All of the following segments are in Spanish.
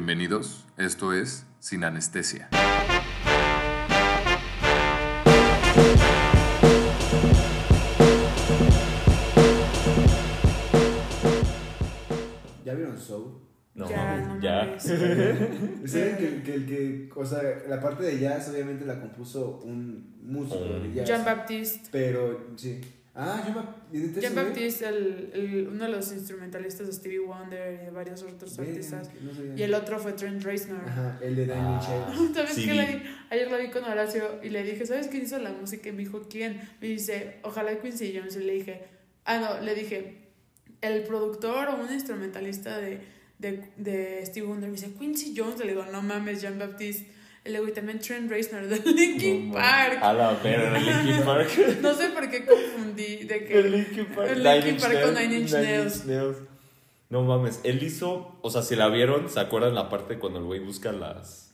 Bienvenidos, esto es Sin Anestesia. ¿Ya vieron Soul? No, Ya, no ya. ¿Saben que, que el que, o sea, la parte de jazz obviamente la compuso un músico de Un- jazz? Jean Baptiste. Pero, sí. Ah, Jean Baptiste. Jean Baptiste, el, el- uno de los instrumentalistas de Stevie Wonder y de varios otros artistas. Y el otro fue Trent Reznor. Ajá, el de Nine Ah. ¿Sabes Sí. qué le di? Ayer lo vi con Horacio y le dije, ¿sabes quién hizo la música? Y me dijo, ¿quién? Me dice, ojalá Quincy Jones. Y le dije, ah, no, le dije, el productor o un instrumentalista de, de, de Stevie Wonder. Me dice, Quincy Jones. Le digo, no mames, Jean Baptiste. Digo, y también Trent Reznor de Linkin No, Park. A la verga, Linkin Park. No sé por qué confundí de El que... Linkin Park. El Nine Linkin Inch Park con Nails, Nine Inch Nails. Nails. No mames, él hizo, o sea, si la vieron, ¿se acuerdan la parte cuando el güey busca las...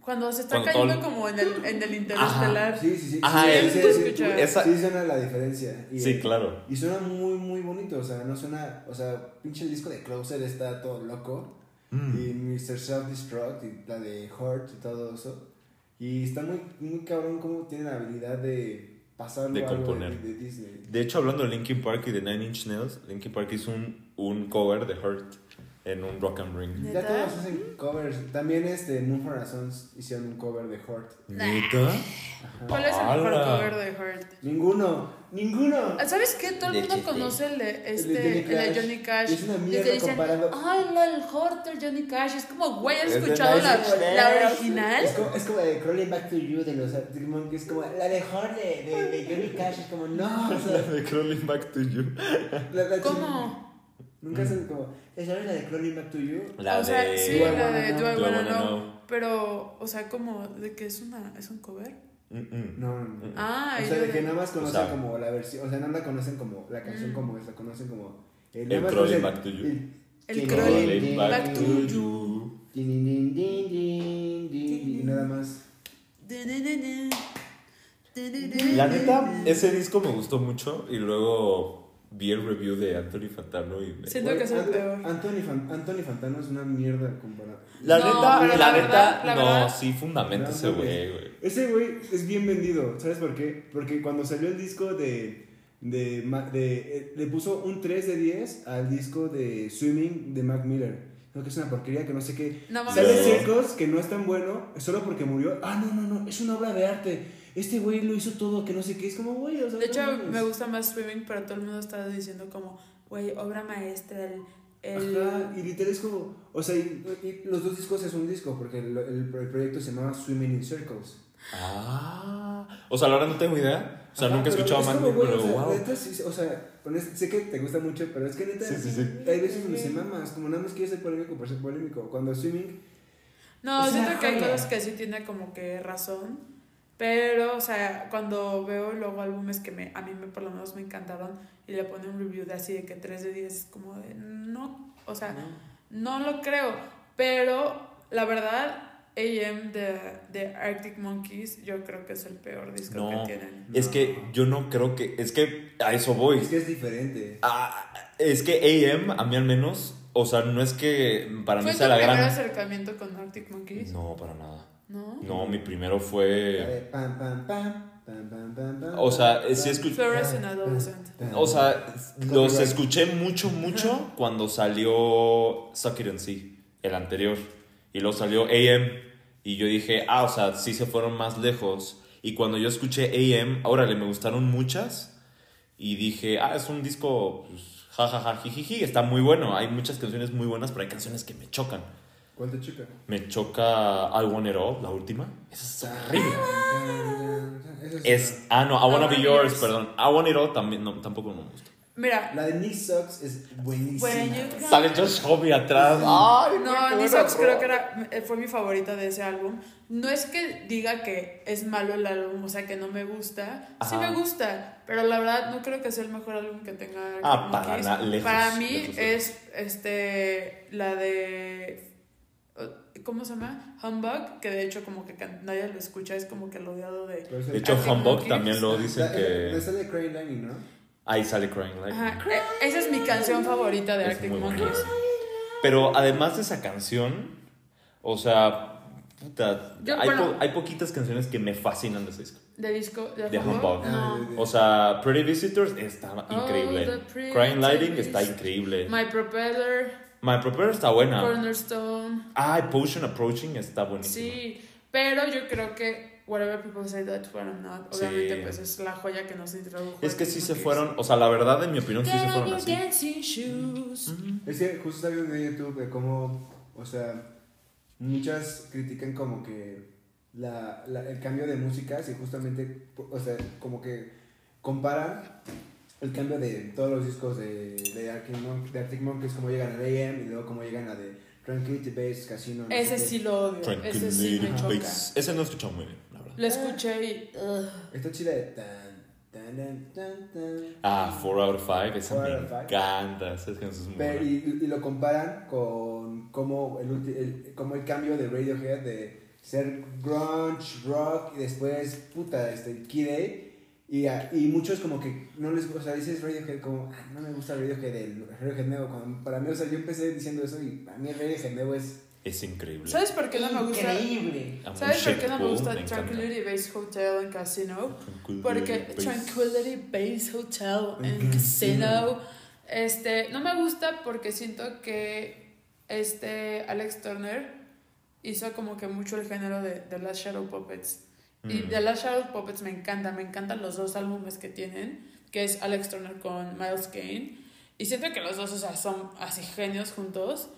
Cuando se está Cuando cayendo todo- como en el, en el interestelar. Sí, sí, sí. Ajá, sí, él- sí, sí, sí, Esa- sí suena la diferencia. Y, Sí, claro. Y suena muy, muy bonito. O sea, no suena. O sea, pinche el disco de Closer está todo loco. Mm. Y Mr. Self-Destruct y la de Hurt y todo eso. Y está muy, muy cabrón cómo tiene la habilidad de pasarlo De componer. De, de Disney. De hecho, hablando de Linkin Park y de Nine Inch Nails, Linkin Park hizo un, un cover de Hurt en un Rock and Ring. Ya todos hacen covers. También este, Moon for Sons hicieron un cover de Hurt. ¿Neta? Ajá. ¿Cuál es el mejor cover de Hurt? Ninguno. Ninguno. Ah, ¿Sabes qué? Todo el mundo conoce el de, este, Johnny el de Cash. Johnny Cash. Es una Y mierda dicen, comparado. ay, no, el Horter Johnny Cash. Es como, güey, ¿has Es escuchado la, la original? Es como, es como de Crawling Back to You de los Arctic Monkeys. Es como la de Hurt de, de, de Johnny Cash. Es como, no. O La sea, de Crawling Back to You. la, la ¿Cómo? Nunca hacen como. ¿Sabes la de Crawling Back to You? La o sea, de... sí, la de Know? Do I Wanna. Know. Pero, o sea, como de que es una es un cover. Mm, mm. No, no, no. Ah, o sea, de que nada más conocen O sea, como la versión. O sea, no la conocen como la canción como es, la conocen como. El Crawling conocen Back to You. El, El Crawling Back to You. Y nada más. La neta, ese disco me gustó mucho y luego vi el review de Anthony Fantano y me... Siento que es el peor. Anthony, Fan- Anthony Fantano es una mierda comparado. La No, neta, la, la neta, verdad, la no, verdad- sí fundamenta No, ese no, güey, güey. Ese güey es bien vendido, ¿sabes por qué? Porque cuando salió el disco de. de, de eh, le puso un 3 de 10 al disco de Swimming de Mac Miller. No, que es una porquería, que no sé qué. No. Sale. Circos, que no es tan bueno, solo porque murió. Ah, no, no, no, es una obra de arte. Este güey lo hizo todo, que no sé qué. Es como, güey, o sea. De hecho, mames. me gusta más Swimming, pero todo el mundo está diciendo como, güey, obra maestra, el... el- Ajá, y literal es como. O sea, y, y los dos discos es un disco, porque el, el- el proyecto se llama Swimming in Circles. Ah, o sea, la verdad no tengo idea. O sea, Ajá, nunca he escuchado güey, pero o sea, wow. neta, sí, o sea, con es- sé que te gusta mucho, pero es que neta, Sí, sí, sí. hay veces donde se mamas, como nada más quieres ser polémico por ser polémico. Cuando swimming, No, siento que hay cosas que sí tiene como que razón. Pero, o sea, cuando veo luego álbumes que me, a mí me, por lo menos me encantaron y le pone un review de así de que 3 de 10, como de no, o sea, no lo creo. Pero la verdad, AM de, de Arctic Monkeys, yo creo que es el peor disco No. que tienen. Es que yo no creo que. Es que a eso voy. es que es diferente. Ah, es que AM, a mí al menos, o sea, no es que para mí ¿Fue tu sea la primer gran. acercamiento con Arctic Monkeys? No, para nada. ¿No? No, mi primero fue. pam, pam, pam, O sea, sí escuché- O sea, los escuché mucho, mucho cuando salió Suck It and See, el anterior. Y luego salió AM. Y yo dije, ah, o sea, sí se fueron más lejos. Y cuando yo escuché AM, órale, me gustaron muchas. Y dije, ah, es un disco, pues, jajaja, jijiji, está muy bueno. Hay muchas canciones muy buenas, pero hay canciones que me chocan. ¿Cuál te chuca? Me choca I Want It All, la última. Esa es horrible. Es ah, no, I Wanna Be Be Yours, Yours. perdón. I Want It All también, no, tampoco me gusta. Mira, La de Nick Sucks es buenísima. You- Sale Josh Homme atrás. Ay, No, buena Sox creo que era, eh, fue mi favorita de ese álbum. No es que diga que es malo el álbum, o sea, que no me gusta. Sí Ajá. me gusta, pero la verdad no creo que sea el mejor álbum que tenga. Ah, para na- lejos, Para mí lejos, lejos. es este la de ¿cómo se llama? Humbug, que de hecho como que nadie lo escucha, es como que el odiado de De hecho, Humbug también lo dicen que. Esa de Lightning, ¿no? Ahí sale Crying. Ajá, eh, esa es mi canción favorita de Es Arctic. Monkeys. Pero además de esa canción, O sea, puta, Yo, hay, bueno. po- hay poquitas canciones que me fascinan de ese disco. ¿De disco? ¿De, De Humbug? No. O sea, Pretty Visitors está Oh, increíble. Crying Lighting está increíble. My Propeller, My Propeller está buena. Cornerstone. Ah, Potion Approaching está buenísimo. Sí, pero yo creo que Whatever People Say That What I'm Not, obviamente Sí. pues es la joya que nos introdujo. Es que sí se fueron, o sea, la verdad, en mi opinión, sí se fueron así. Es que justo viendo en YouTube de cómo, o sea, muchas critican como que la, la- el cambio de músicas y justamente, o sea, como que comparan el cambio de todos los discos de, de, Arctic, Mon- de Arctic Monkeys, cómo llegan a AM y luego cómo llegan a de Tranquility Base, Casino. no Ese sí lo odio, ese sí me Tranquility choca. Ese no escuchó muy bien. Lo escuché y... ugh. Está chida de tan, tan, tan, tan, tan. Ah, 4 out of 5, esa Four me out of five. encanta. Esa canción es muy Pero, y, y lo comparan con cómo el, ulti- el, cómo el cambio de Radiohead de ser grunge, rock y después, puta, este, Kid A. Y, a- y muchos como que no les gusta, o sea, dices Radiohead como, "Ah, no me gusta Radiohead, el Radiohead nuevo. Cuando, para mí, o sea, yo empecé diciendo eso y para mí el Radiohead nuevo es... Es increíble. ¿Sabes por qué no me gusta? Increíble. ¿Sabes por qué no me gusta encanta. Tranquility Base Hotel en Casino? Tranquility Porque Base. Tranquility Base Hotel en Casino. Este, no me gusta porque siento que este Alex Turner hizo como que mucho el género de, de Last Shadow Puppets. Y Mm. de Last Shadow Puppets me encanta, me encantan los dos álbumes que tienen, que es Alex Turner con Miles Kane. Y siento que los dos, o sea, son así genios juntos.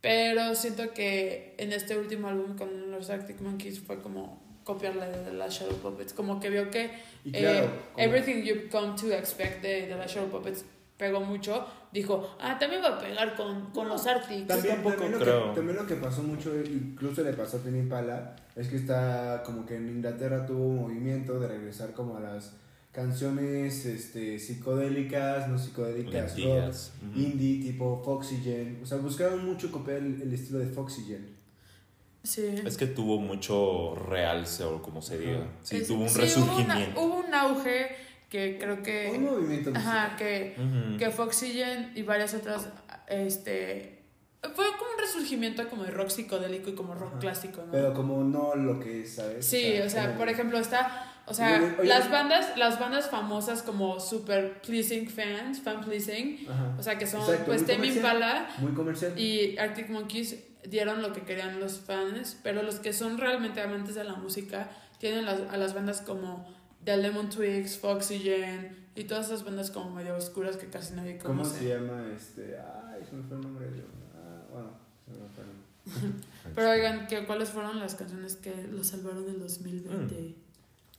Pero siento que en este último álbum con los Arctic Monkeys fue como copiar la de The Last Shadow Puppets. Como que vio que eh, Everything You've Come to Expect de The Last Shadow Puppets pegó mucho. Dijo, ah, también va a pegar con, con los Arctic. También, también, lo que, también lo que pasó mucho, incluso le pasó a Tini Pala, es que está como que en Inglaterra tuvo un movimiento de regresar como a las canciones este, psicodélicas, no psicodélicas, rock, indie, tipo Foxygen. O sea, buscaron mucho copiar el, el estilo de Foxygen. Sí. Es que tuvo mucho realce o como se diga. Sí, Es- tuvo un sí, hubo resurgimiento. una- Hubo, un auge que creo que... Un movimiento Ajá, que, Ujú. que Foxygen y varias otras, este... Fue como un resurgimiento como de rock psicodélico y como rock Ajá. clásico, ¿no? Pero como no lo que es, ¿sabes? Sí, o sea, por ejemplo, está, o sea, Oye, oye, las oye. bandas, las bandas famosas como super pleasing fans, fan pleasing, Ajá. o sea, que son Exacto, pues Tame. Impala Muy comercial. y Arctic Monkeys dieron lo que querían los fans, pero los que son realmente amantes de la música tienen las- a las bandas como The Lemon Twigs, Foxygen y todas esas bandas como medio oscuras que casi nadie ¿Cómo conoce. se llama este? Ay, se me fue el nombre. de- Ah, bueno, se me fue el nombre. Pero oigan, ¿qué, ¿cuáles fueron las canciones que los salvaron del 2020?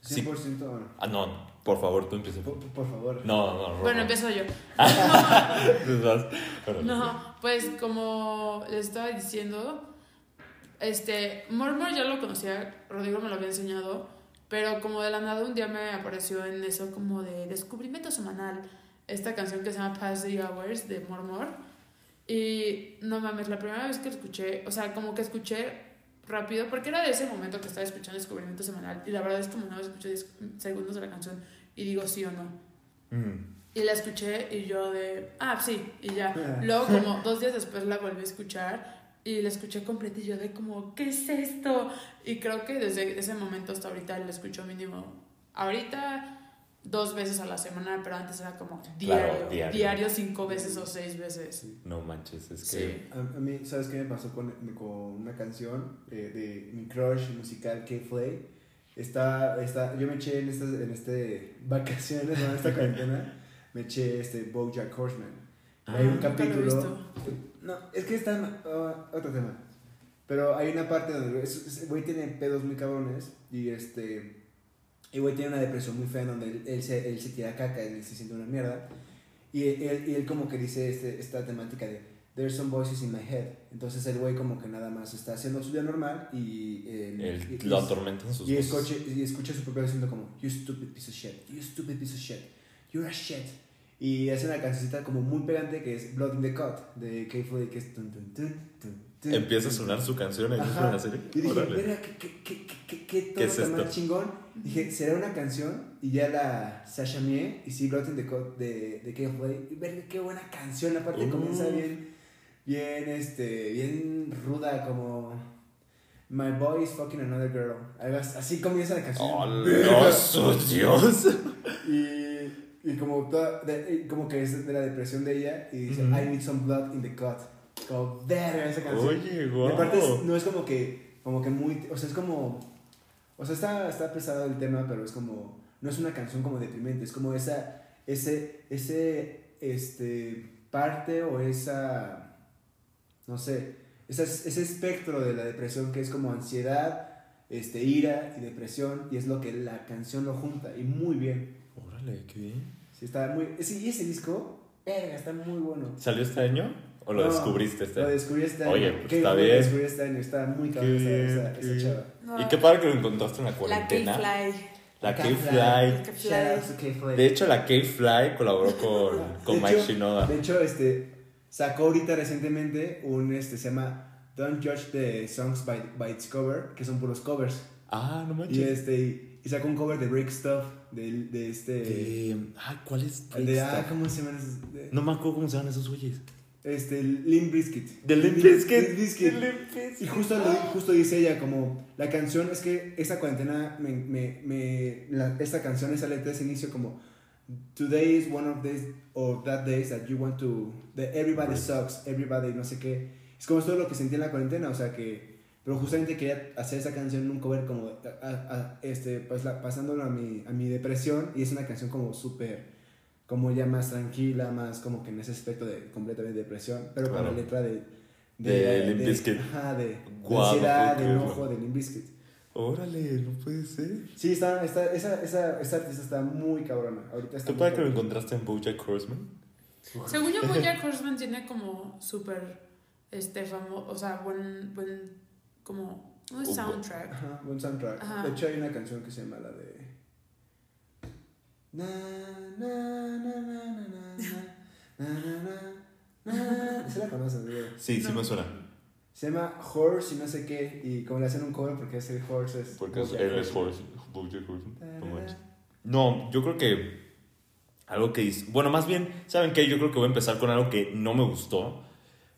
Sí. 100% bueno. Ah, no, por favor, tú empieza. Por, por favor. No, no, no. Bueno, no. empiezo yo. No, pues como les estaba diciendo, este, Murmur ya lo conocía, Rodrigo me lo había enseñado, pero como de la nada un día me apareció en eso como de descubrimiento semanal, esta canción que se llama Past the Hours de Murmur. Y no mames, la primera vez que escuché, o sea, como que escuché rápido, porque era de ese momento que estaba escuchando descubrimiento semanal, y la verdad es que no escuché 10 segundos de la canción y digo sí o no. Mm. Y la escuché y yo de, ah, sí, y ya. Luego como dos días después la volví a escuchar y la escuché completa y yo de como, ¿qué es esto? Y creo que desde ese momento hasta ahorita la escucho mínimo, ahorita dos veces a la semana, pero antes era como diario, diario. diario, cinco veces o seis veces. No manches, es Sí. que. A, a mí, ¿sabes qué me pasó con, con una canción eh, de mi crush musical, K-Flay? Está, está, yo me eché en estas en este vacaciones, en esta cuarentena, me eché este Bojack Horseman. Ah, hay un nunca lo he capítulo... visto. No, es que está... ah, otro tema. Pero hay una parte donde es- es- el güey tiene pedos muy cabrones y este... El güey tiene una depresión muy fea donde él, él se, él se tira caca, él se siente una mierda. Y él, y él como que dice este, esta temática de There's some voices in my head. Entonces el güey como que nada más está haciendo su vida normal y... eh, Él y- lo y- atormentan sus y escucha, y escucha su propio diciendo como, you stupid piece of shit, you stupid piece of shit, you're a shit. Y hace una cancioncita como muy pegante que es Blood in the Cut, de K-Floyd, que es... Tun, tun, tun, Empieza a sonar su canción ahí en la serie. Y dije, verga, ¿qué, qué, qué, qué, qué, qué ¿Qué todo es tan chingón? Dije, ¿será una canción? Y ya la Sasha Mie y sí, the Cut de, de K-Floyd. Y verga, qué buena canción, aparte Uh. comienza bien, bien, este, bien ruda, como... My boy is fucking another girl. Así comienza la canción. ¡Oh, Dios! Y, y como, toda- de- como que es de la depresión de ella y dice, Ujú. I need some blood in the cut. Como, verga esa canción. Oye, guau. aparte es- no es como que, como que muy, o sea, es como, o sea, está, está pesado el tema, pero es como, no es una canción como deprimente, es como esa, ese, ese, este, parte o esa, no sé, esa- ese espectro de la depresión que es como ansiedad, este, ira y depresión, y es lo que la canción lo junta, y muy bien. Órale, qué bien. Sí, está muy, sí, y ese disco, verga, está muy bueno. ¿Salió este año? ¿O lo No, descubriste este Lo año? descubrí este año. Oye, pues, está bien. Lo descubrí este año, está muy cabrón esa, esa, chava. No, Y qué padre que lo encontraste en la La cuarentena. K-Fly. La K-Fly. K-Fly. K-Fly. Shout out to K-Fly. De hecho, la K-Fly colaboró con, con Mike hecho- Shinoda. De hecho, este, sacó ahorita recientemente un, este, se llama Don't Judge the Songs by, by its Cover, que son puros covers. Ah, no Y, manches. este, y, y sacó un cover de Break Stuff, de, de este... De- Ay, ¿cuál es? el de, ah, esta? ¿cómo se llaman esos? De- No me acuerdo cómo se llaman esos güeyes. Este, Limp Bizkit. De Limp Bizkit. Y justo, justo dice ella, como la canción es que esta cuarentena, me, me, me- la- esta canción, esa letra, ese inicio como Today is one of these or that days that you want to, that everybody sucks, everybody no sé qué. Es como todo lo que sentí en la cuarentena, o sea que, pero justamente quería hacer esa canción en un cover como, a- a- a- este, pues la, pasándolo a mi, a mi depresión y es una canción como súper, como ya más tranquila, más como que en ese aspecto de completamente depresión, pero con Claro. la letra de... De. Ajá, de, de Guau, no ansiedad, de enojo, de Limp Bizkit. Órale, no puede ser. Sí, está, está, esa, esa, esa artista está muy cabrona. Ahorita está ¿Qué muy padre que lo encontraste en Bojack Horseman? Según yo, Bojack Horseman tiene como súper, este, famoso, o sea, buen, buen, como, un Un- soundtrack. Ajá, buen soundtrack. Ajá. De hecho, hay una canción que se llama la de. Na, na, na, na, na, na, ¿Se la conoces, güey? Sí, sí me suena. Se llama Horse y no sé qué. Y como le hacen un cover porque ese Horse es. Porque es, es Horse. No, yo creo que. Algo que dice. Bueno, más bien, ¿saben qué? Yo creo que voy a empezar con algo que no me gustó.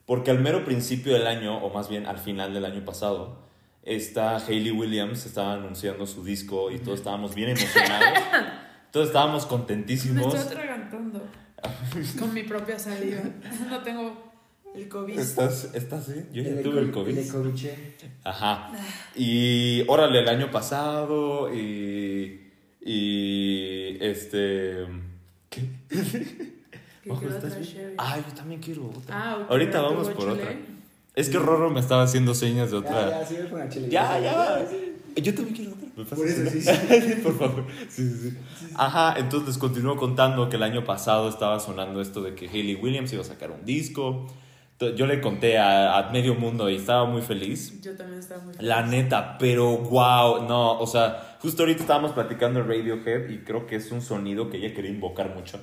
Porque al mero principio del año, o más bien al final del año pasado, esta Hayley Williams estaba anunciando su disco y todos estábamos bien emocionados todos estábamos Me contentísimos. estoy atragantando con mi propia saliva. No tengo el COVID. ¿Estás, ¿Estás bien? Yo ya tuve el co- COVID. Le cobiché. Ajá. Y órale, el año pasado y. Y. Este. ¿Qué? Que Ojo, ¿estás bien? Ah, yo también quiero otra. Ah, ok, Ahorita ¿tuvo vamos por chile? otra. Es que Rorro me estaba haciendo señas de otra. ya, sí, voy con la chile. Ya, ya. Yo también quiero otra. ¿Me pasas Por eso, una? sí, sí. Por favor. Sí, sí, sí. Ajá, entonces les continúo contando que el año pasado estaba sonando esto de que Hayley Williams iba a sacar un disco. To- Yo le conté a, a medio mundo y estaba muy feliz. Yo también estaba muy La feliz. neta, pero wow, no, o sea, justo ahorita estábamos platicando de Radiohead y creo que es un sonido que ella quería invocar mucho.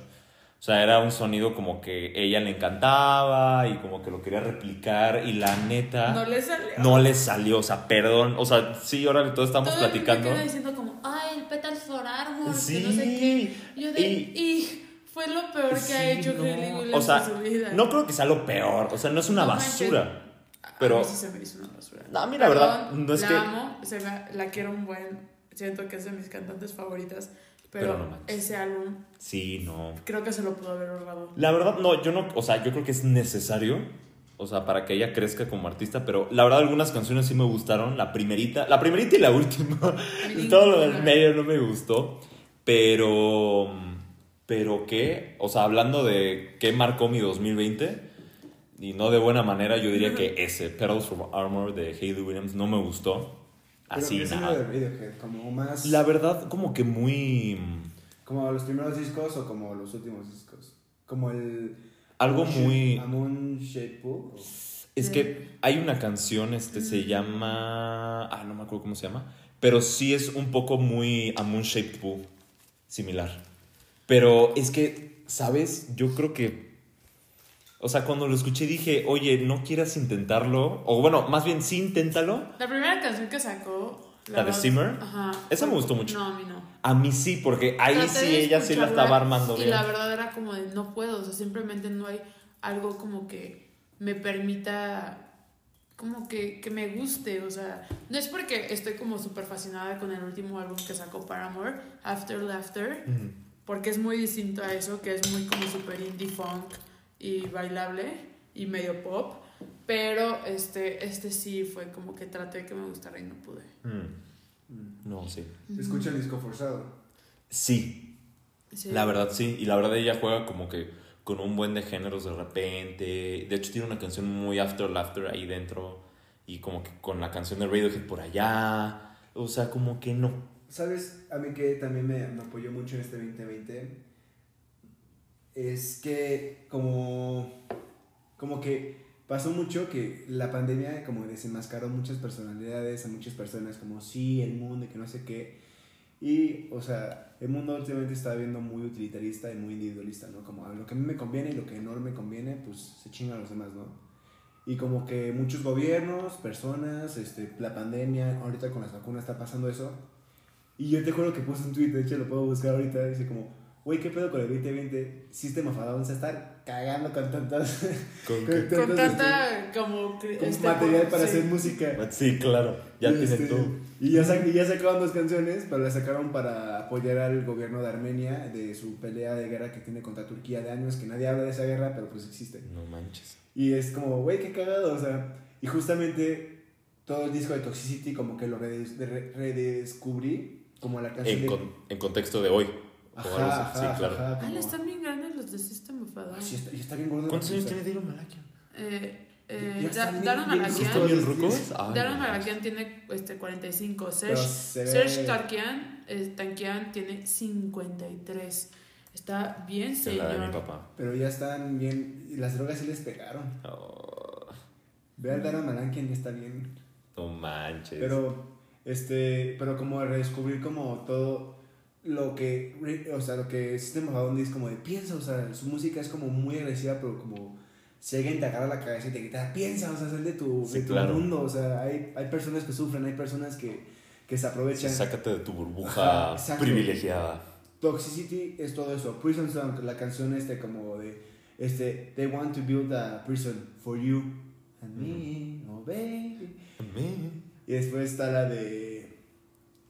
O sea, era un sonido como que ella le encantaba y como que lo quería replicar y la neta No le salió. no le salió, o sea, perdón, o sea, sí, ahora todos estamos Todo platicando. diciendo como, ay, el Petal for Armor, Sí, que no sé qué. Yo de, y- y, fue lo peor que Sí, ha hecho no. Williams O sea, en su vida. no creo que sea lo peor, o sea, no es una No basura. A pero- mí sí se me hizo una basura. No, a mí la verdad, no es la que- amo, se me- la quiero un buen. Siento que es de mis cantantes favoritas. Pero, Pero no manches. ese álbum Sí, no. creo que se lo pudo haber ahorrado. La verdad, no, yo no, o sea, yo creo que es necesario, o sea, para que ella crezca como artista, pero la verdad algunas canciones sí me gustaron, la primerita, la primerita y la última, mí todo lo del medio no me gustó, pero, pero qué, o sea, hablando de qué marcó mi 2020, y no de buena manera, yo diría que ese, Petals of Armor de Hayley Williams, no me gustó, así ¿qué estilo nada. de Radiohead? Como más. La verdad, como que muy... Como los primeros discos o como los últimos discos. Como el. Algo muy- o- Es que hay una canción, este se llama. Ah, no me acuerdo cómo se llama. Pero sí es un poco muy a Moon Shaped Pool. Similar. Pero es que, ¿sabes? Yo creo que. O sea, cuando lo escuché dije, oye, ¿no quieras intentarlo? O bueno, más bien sí inténtalo. La primera canción que sacó. ¿La de Simmer? Ajá. Esa me gustó mucho. No, a mí no. A mí sí, porque ahí Traté sí ella sí la estaba armando Y bien. la verdad era como de no puedo, o sea, simplemente no hay algo como que me permita como que, que me guste, o sea, no es porque estoy como súper fascinada con el último álbum que sacó Paramore, After Laughter, porque es muy distinto a eso, que es muy como súper indie funk y bailable y medio pop, pero este, este sí fue como que traté de que me gustara y no pude. Mm. No, sí. ¿Se escucha el disco forzado? Sí, Sí. la verdad sí. Y la verdad ella juega como que con un buen de géneros de repente. De hecho tiene una canción muy After Laughter ahí dentro. Y como que con la canción de Radiohead por allá. O sea, como que no. ¿Sabes? A mí que también me, me apoyó mucho en este 2020 es que como, como que pasó mucho que la pandemia como desenmascaró muchas personalidades a muchas personas como sí, el mundo que no sé qué. Y, o sea, el mundo últimamente está viendo muy utilitarista y muy individualista, ¿no? Como lo que a mí me conviene y lo que no me conviene, pues se chingan los demás, ¿no? Y como que muchos gobiernos, personas, este, la pandemia, ahorita con las vacunas está pasando eso. Y yo te juro que puse un tweet, de hecho lo puedo buscar ahorita, dice como, güey, ¿qué pedo con el 2020? System of a Down se está cagando con tantas... Con- con Con tantas, tanta como... cri- este, este, material para sí. hacer música. Sí, claro. Ya este, todo. Y ya, sac- y ya sacaron dos canciones, pero las sacaron para apoyar al gobierno de Armenia de su pelea de guerra que tiene contra Turquía de años, que nadie habla de esa guerra, pero pues existe. No manches. Y es como, güey, qué cagado, o sea. Y justamente todo el disco de Toxicity como que lo redes- de- re- redescubrí, como la canción En, de... con- en contexto de hoy. O así. Ajá, sí, ajá, claro. ajá, Ah, como- están bien grandes los de System of a Down. Ah, sí, está, bien gordo. ¿Cuántos años tiene Daron Malakian? Eh, eh, Ya Daron Malakian... ¿Están bien Diez. rucos? Ay, Daron Malakian tiene este, 45. pero Serge, se Serge Tarkian, eh, Tankian tiene 53. Está bien Es la de mi señor. papá. Pero ya están bien... Y las drogas sí les pegaron. Oh, Ve al Dara Malankian y está bien... no manches. Pero, este, pero como redescubrir como todo lo que, o sea, lo que System of a Down es como de piensa, o sea, su música es como muy agresiva, pero como si alguien te agarra la cabeza y te grita, piensa, o sea, sal de tu, Sí, de tu claro. mundo, o sea, hay, hay personas que sufren, hay personas que, que se aprovechan. Sácate de tu burbuja Ajá, privilegiada. Toxicity es todo eso, Prison Song, la canción este como de, este, they want to build a prison for you and me, oh baby. Y después está la de.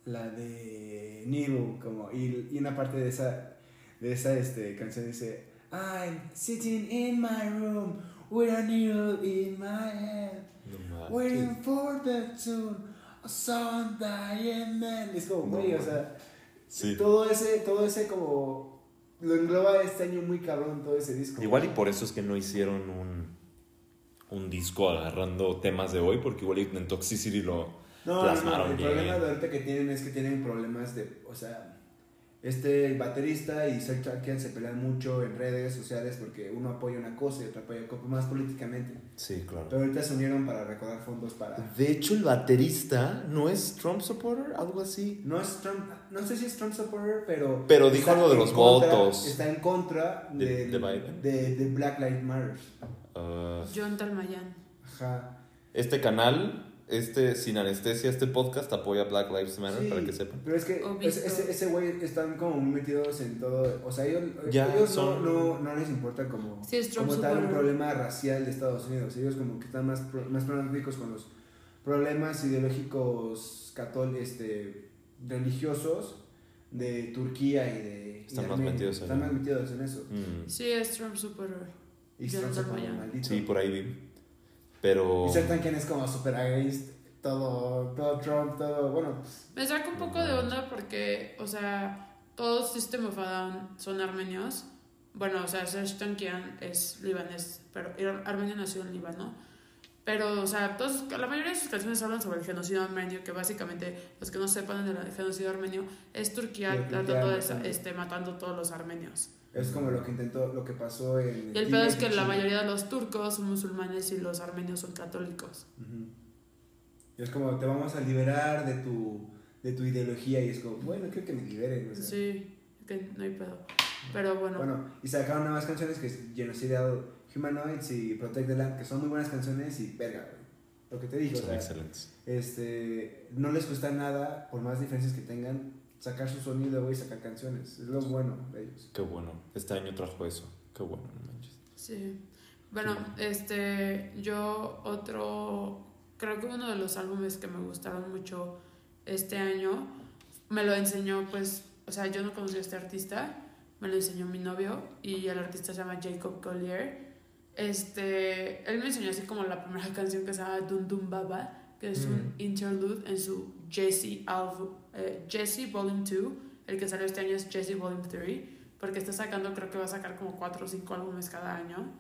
La de. Needle, como. Y, y una parte de esa. De esa este, canción dice. I'm sitting in my room with a needle in my hand. No Waiting for the tune. A song dying man. Es como, No, güey, o sea. Sí. Todo ese, todo ese como. Lo engloba este año muy cabrón, todo ese disco. Igual y por eso es que no hicieron un, un disco agarrando temas de hoy, porque igual en Toxicity lo No, no, no, plasmaron el bien. problema de ahorita que tienen es que tienen problemas de, o sea, este el baterista y Serge Tankian se pelean mucho en redes sociales porque uno apoya una cosa y otro apoya otra, más políticamente. Sí, claro. Pero ahorita se unieron para recaudar fondos para... De hecho, el baterista no es Trump supporter, algo así. No es Trump, no sé si es Trump supporter, pero... Pero dijo algo de los contra- votos. Está en contra ¿De- del- de Biden? De, de Black Lives Matter. Ah, John Talmayan. Ajá. este canal, este Sin Anestesia, este podcast apoya Black Lives Matter, Sí, para que sepan. Pero es que ese, güey están como muy metidos en todo. O sea, ellos, Ya ellos son- no, no, no les importa como, Sí, es Trump como tal un problema racial de Estados Unidos. Ellos como que están más, pro- más problemáticos con los problemas ideológicos catól este, religiosos de Turquía y de... y Están de más Armenia. metidos en- Están más metidos en eso. Mm, Sí, es Trump supporter. Y como allá. maldito. sí, por ahí vi. Pero... Y quien es como super against todo, todo Trump, todo... Bueno, pues, Me saca un poco de onda porque, o sea, todos System of a Down son armenios. Bueno, o sea, Serge Tankian es libanés, pero Ar- Armenio nació en Líbano. Pero, o sea, todos, la mayoría de sus canciones hablan sobre el genocidio armenio, que básicamente, los que no sepan del genocidio armenio, es Turquía tratando de, este, matando a todos los armenios. Es como lo que intentó, lo que pasó en... Y el pedo es que la mayoría de los turcos son musulmanes y los armenios son católicos. Ujú. Y es como, te vamos a liberar de tu, de tu ideología. Y es como, bueno, creo que me liberen. o sea. Sí, que no hay pedo. Pero bueno, Bueno, y sacaron nuevas canciones que es Genocidal Humanoids y Protect the Land, que son muy buenas canciones y verga, güey. Lo que te dije, o Son sea, excelentes. este, no les cuesta nada, por más diferencias que tengan, sacar su sonido, güey, y sacar canciones. Es lo bueno de ellos. Qué bueno. Este año trajo eso. Qué bueno, no manches. Sí. Bueno, este, yo otro creo que uno de los álbumes que me gustaron mucho este año me lo enseñó, pues, o sea, yo no conocía a este artista, me lo enseñó mi novio y el artista se llama Jacob Collier. Este, él me enseñó así como la primera canción que se llama Dum Dum Baba, que es un interlude en su Jesse álbum, eh, Jesse Volume 2, el que salió este año es Jesse Volume 3, porque está sacando, creo que va a sacar como 4 o 5 álbumes cada año.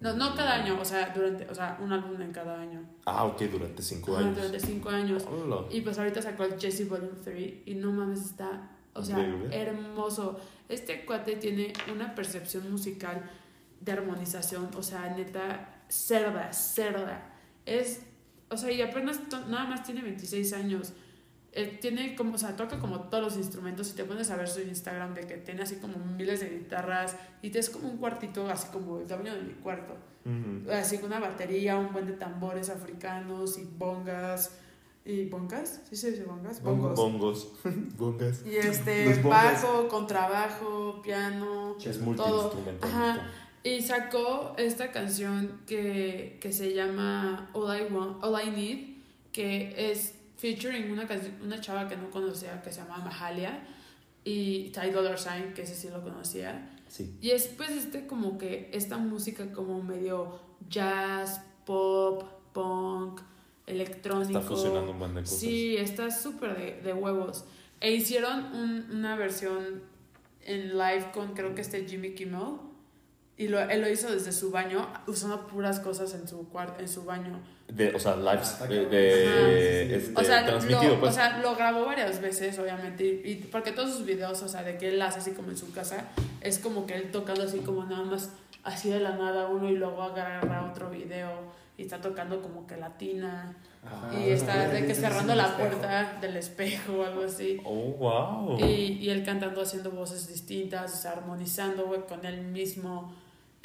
No, no cada año, o sea, durante, o sea, un álbum en cada año. Ah, ok, durante cinco Ajá, años. Durante 5 años. Hola. Y pues ahorita sacó el Jesse Volume 3 y no mames, está, o sea, Increíble. hermoso. Este cuate tiene una percepción musical de armonización, o sea, neta, cerda, cerda. Es, o sea, y apenas nada más tiene 26 años. Eh, tiene como, o sea, toca como todos los instrumentos y te pones a ver su Instagram de que tiene así como miles de guitarras y te es como un cuartito así como el tamaño de mi cuarto así con una batería, un buen de tambores africanos y bongas. ¿Y bongas? ¿Sí se dice bongas? Bongos. Bongos. Bongas. Y este, bajo, contrabajo, piano. Es Todo. Ajá. Y sacó esta canción que, que se llama All I, Want, All I Need, que es featuring una, canción- una chava que no conocía, que se llama Mahalia, y Ty Dollar Sign, que ese sí lo conocía. Sí. Y es pues este como que esta música como medio jazz, pop, punk, electrónico. Está fusionando un buen de cosas. Sí, está súper de, de huevos. E hicieron un- una versión en live con creo que este Jimmy Kimmel. Y lo, él lo hizo desde su baño, usando puras cosas en su cuarto, en su baño. De, o sea, lives Ah, está de, de- Ajá, sí, sí. este, O sea, transmitido, lo, pues. o sea, lo grabó varias veces, obviamente, y, y porque todos sus videos, o sea, de que él hace así como en su casa, es como que él tocando así como nada más, así de la nada uno y luego agarra otro video y está tocando como que latina Ajá. y está de que cerrando la espejo. puerta del espejo o algo así. oh, wow. Y, y él cantando, haciendo voces distintas, o sea, armonizando, güey, con él mismo.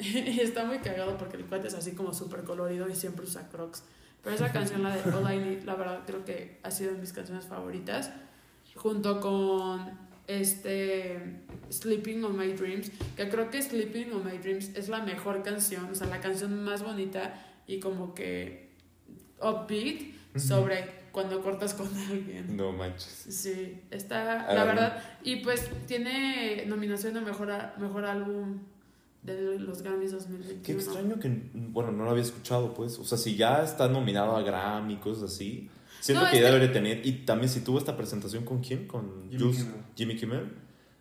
y está muy cagado porque el cuate es así como súper colorido y siempre usa crocs. Pero esa canción, la de All I Need, la verdad creo que ha sido de mis canciones favoritas. Junto con este Sleeping on My Dreams, que creo que Sleeping on My Dreams es la mejor canción, o sea, la canción más bonita y como que upbeat sobre cuando cortas con alguien. No manches. Sí, está, la verdad. Y pues tiene nominación a mejor, mejor álbum de los Grammys 2021. Qué extraño que, bueno, no lo había escuchado, pues. O sea, si ya está nominado a Grammy y cosas así, siento No, que este- ya debería tener. Y también si tuvo esta presentación con quién? Con Jimmy Kimmel. Jimmy Kimmel.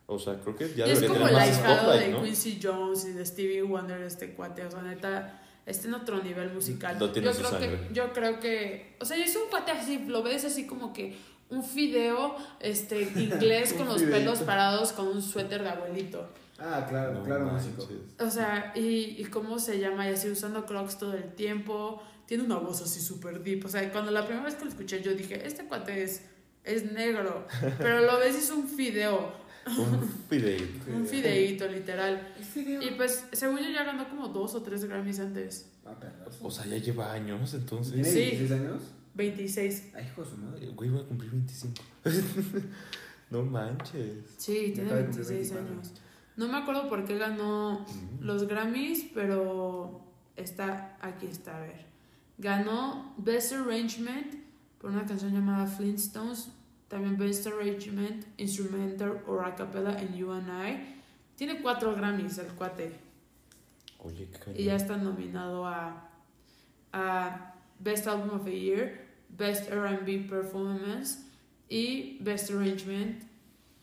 O sea, creo que ya Y es debería como tener el más ahijado spotlight, de ¿no? Quincy Jones y de Stevie Wonder, este cuate. O sea, neta, está en otro nivel musical. Lo tiene yo, su creo sangre. que, yo creo que. O sea, es un cuate así, lo ves así como que un fideo este, inglés con los fideíto. pelos parados con un suéter de abuelito. Ah, claro, No claro, músico. O sea, y, y cómo se llama, y así usando crocs todo el tiempo. Tiene una voz así súper deep. O sea, cuando la primera vez que lo escuché, yo dije, este cuate es, es negro. Pero lo ves y es un fideo. Un fideíto. Un fideíto, literal. Y pues, según yo, ya ganó como dos o tres Grammys antes. Ah. O sea, ya lleva años, entonces. ¿Tiene Sí. 16 años? 26. Ay, hijo de su madre. Güey, voy a cumplir 25. no manches. Sí, tiene Acaba de cumplir 26 24. años. No me acuerdo por qué ganó los Grammys, pero está, aquí está, a ver. Ganó Best Arrangement por una canción llamada Flintstones, también Best Arrangement, Instrumental or A Cappella en You and I. Tiene cuatro Grammys el cuate Oye, qué y ya está nominado a, a Best Album of the Year, Best R&B Performance y Best Arrangement,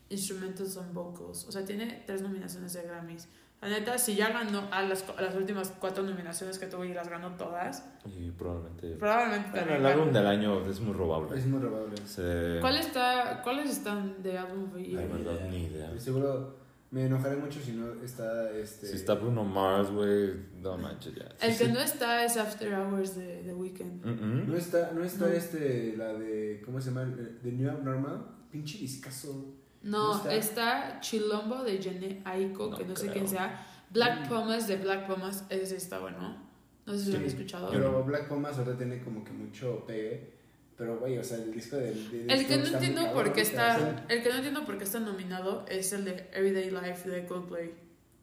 Instrumentals and Vocals. O sea, tiene tres nominaciones de Grammys. La neta, si ya ganó a las, a las últimas cuatro nominaciones que tuvo y las ganó todas, Y probablemente. probablemente Bueno, también el álbum del año es muy robable. Es muy robable. Se... ¿Cuál está, ¿Cuáles están de La Year? verdad, ni idea. Y seguro me enojaré mucho si no está este. Si está Bruno Mars, güey, no manches ya. El Sí, que sí. no está es After Hours de The Weeknd. Mm-mm. No está, no está No. este, la de, ¿cómo se llama? The New Abnormal. Pinche discazo. No, ¿No está? está Chilombo de Jenny Aiko, que No sé quién sea. Black Pumas de Black Pumas, ese está bueno. No sé si lo había escuchado. Pero Black Pumas ahorita tiene como que mucho pegue. Pero, güey, o sea, el disco del. del El que no entiendo por qué está, el que no entiendo por qué está nominado es el de Everyday Life de Coldplay.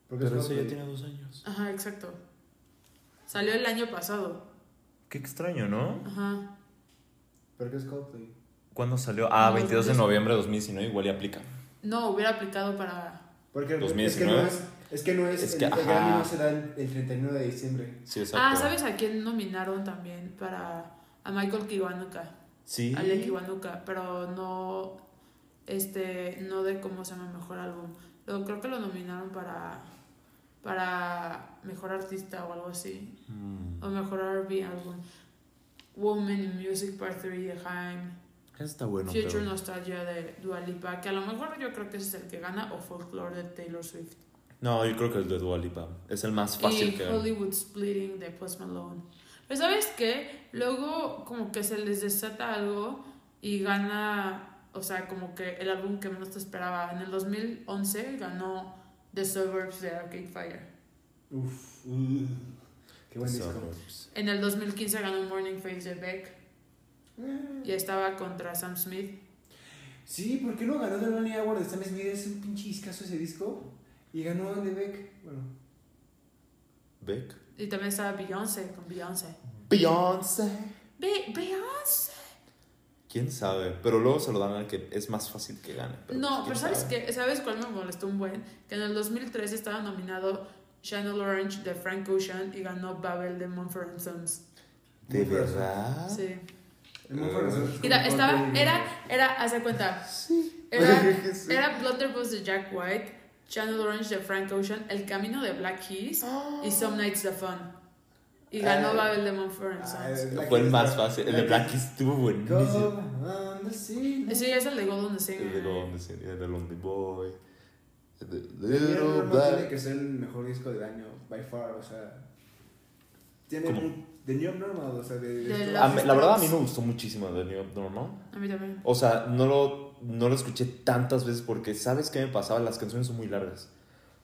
Porque Pero es ese ya tiene dos años. Ajá, exacto. Salió el año pasado. Qué extraño, ¿no? Ajá. ¿Pero qué es Coldplay? ¿Cuándo salió? Ah, No, 22 de noviembre de 2019, igual y aplica. No, hubiera aplicado para. Porque 2019. es que no es, es que no es, Es el, que, el ajá. Grammy no se da el, el 31 de diciembre. Sí, exacto. Ah, ¿sabes a quién nominaron también? Para. A Michael Kiwanuka. Sí. A Ale Kiwanuka, pero no. Este. No de cómo se llama mejor álbum. Lo, creo que lo nominaron para. Para mejor artista o algo así. Mm, O mejor RB álbum. Woman in Music Part 3 de Haim. Está bueno. Future pero- Nostalgia de Dua Lipa. Que a lo mejor yo creo que ese es el que gana. O Folklore de Taylor Swift. No, yo creo que el de Dua Lipa. Es el más fácil y que. Hollywood Splitting de Post Malone. Pero ¿sabes qué? Luego como que se les desata algo y gana, o sea, como que el álbum que menos te esperaba. En el 2011 ganó The Suburbs de Arcade Fire. Uf, uh, qué buen disco. Suburbs. En el 2015 ganó Morning Face de Beck Y estaba contra Sam Smith. Sí, ¿por qué no ganó el Lonely Award de Sam Smith? Es un pinche discazo ese disco. Y ganó el de Beck. Bueno, Beck. Y también estaba Beyoncé con Beyoncé. Beyoncé. Be Beyoncé. ¿Quién sabe? Pero luego se lo dan al que es más fácil que gane. pero No, pero ¿quién ¿sabes sabe? qué? ¿Sabes cuál me molestó un buen? Que en el 2013 estaba nominado Channel Orange de Frank Ocean y ganó Babel de Mumford Sons. ¿De verdad? Sí. Mira, como estaba, era, era, haz de cuenta, Sí. era, Sí. era Blunderbuss de Jack White, Channel Orange de Frank Ocean, El Camino de Black Keys y Some Nights the Fun. Y ganó Ah. Babel de Mumford Ah, Sons. Black Fue el más fácil. El de Black Keys estuvo buenísimo. the ya es el de Golden El de Singer. Lonely, sí, el de Lonely Boy. El de Little Little tiene Black. que ser el mejor disco del año, by far, o sea. Tiene. De New Normal, o sea, de. de De estos- la- A mí- la verdad a mí me gustó muchísimo The New Normal. A mí también. O sea, no lo, no lo escuché tantas veces porque, ¿sabes qué me pasaba? Las canciones son muy largas.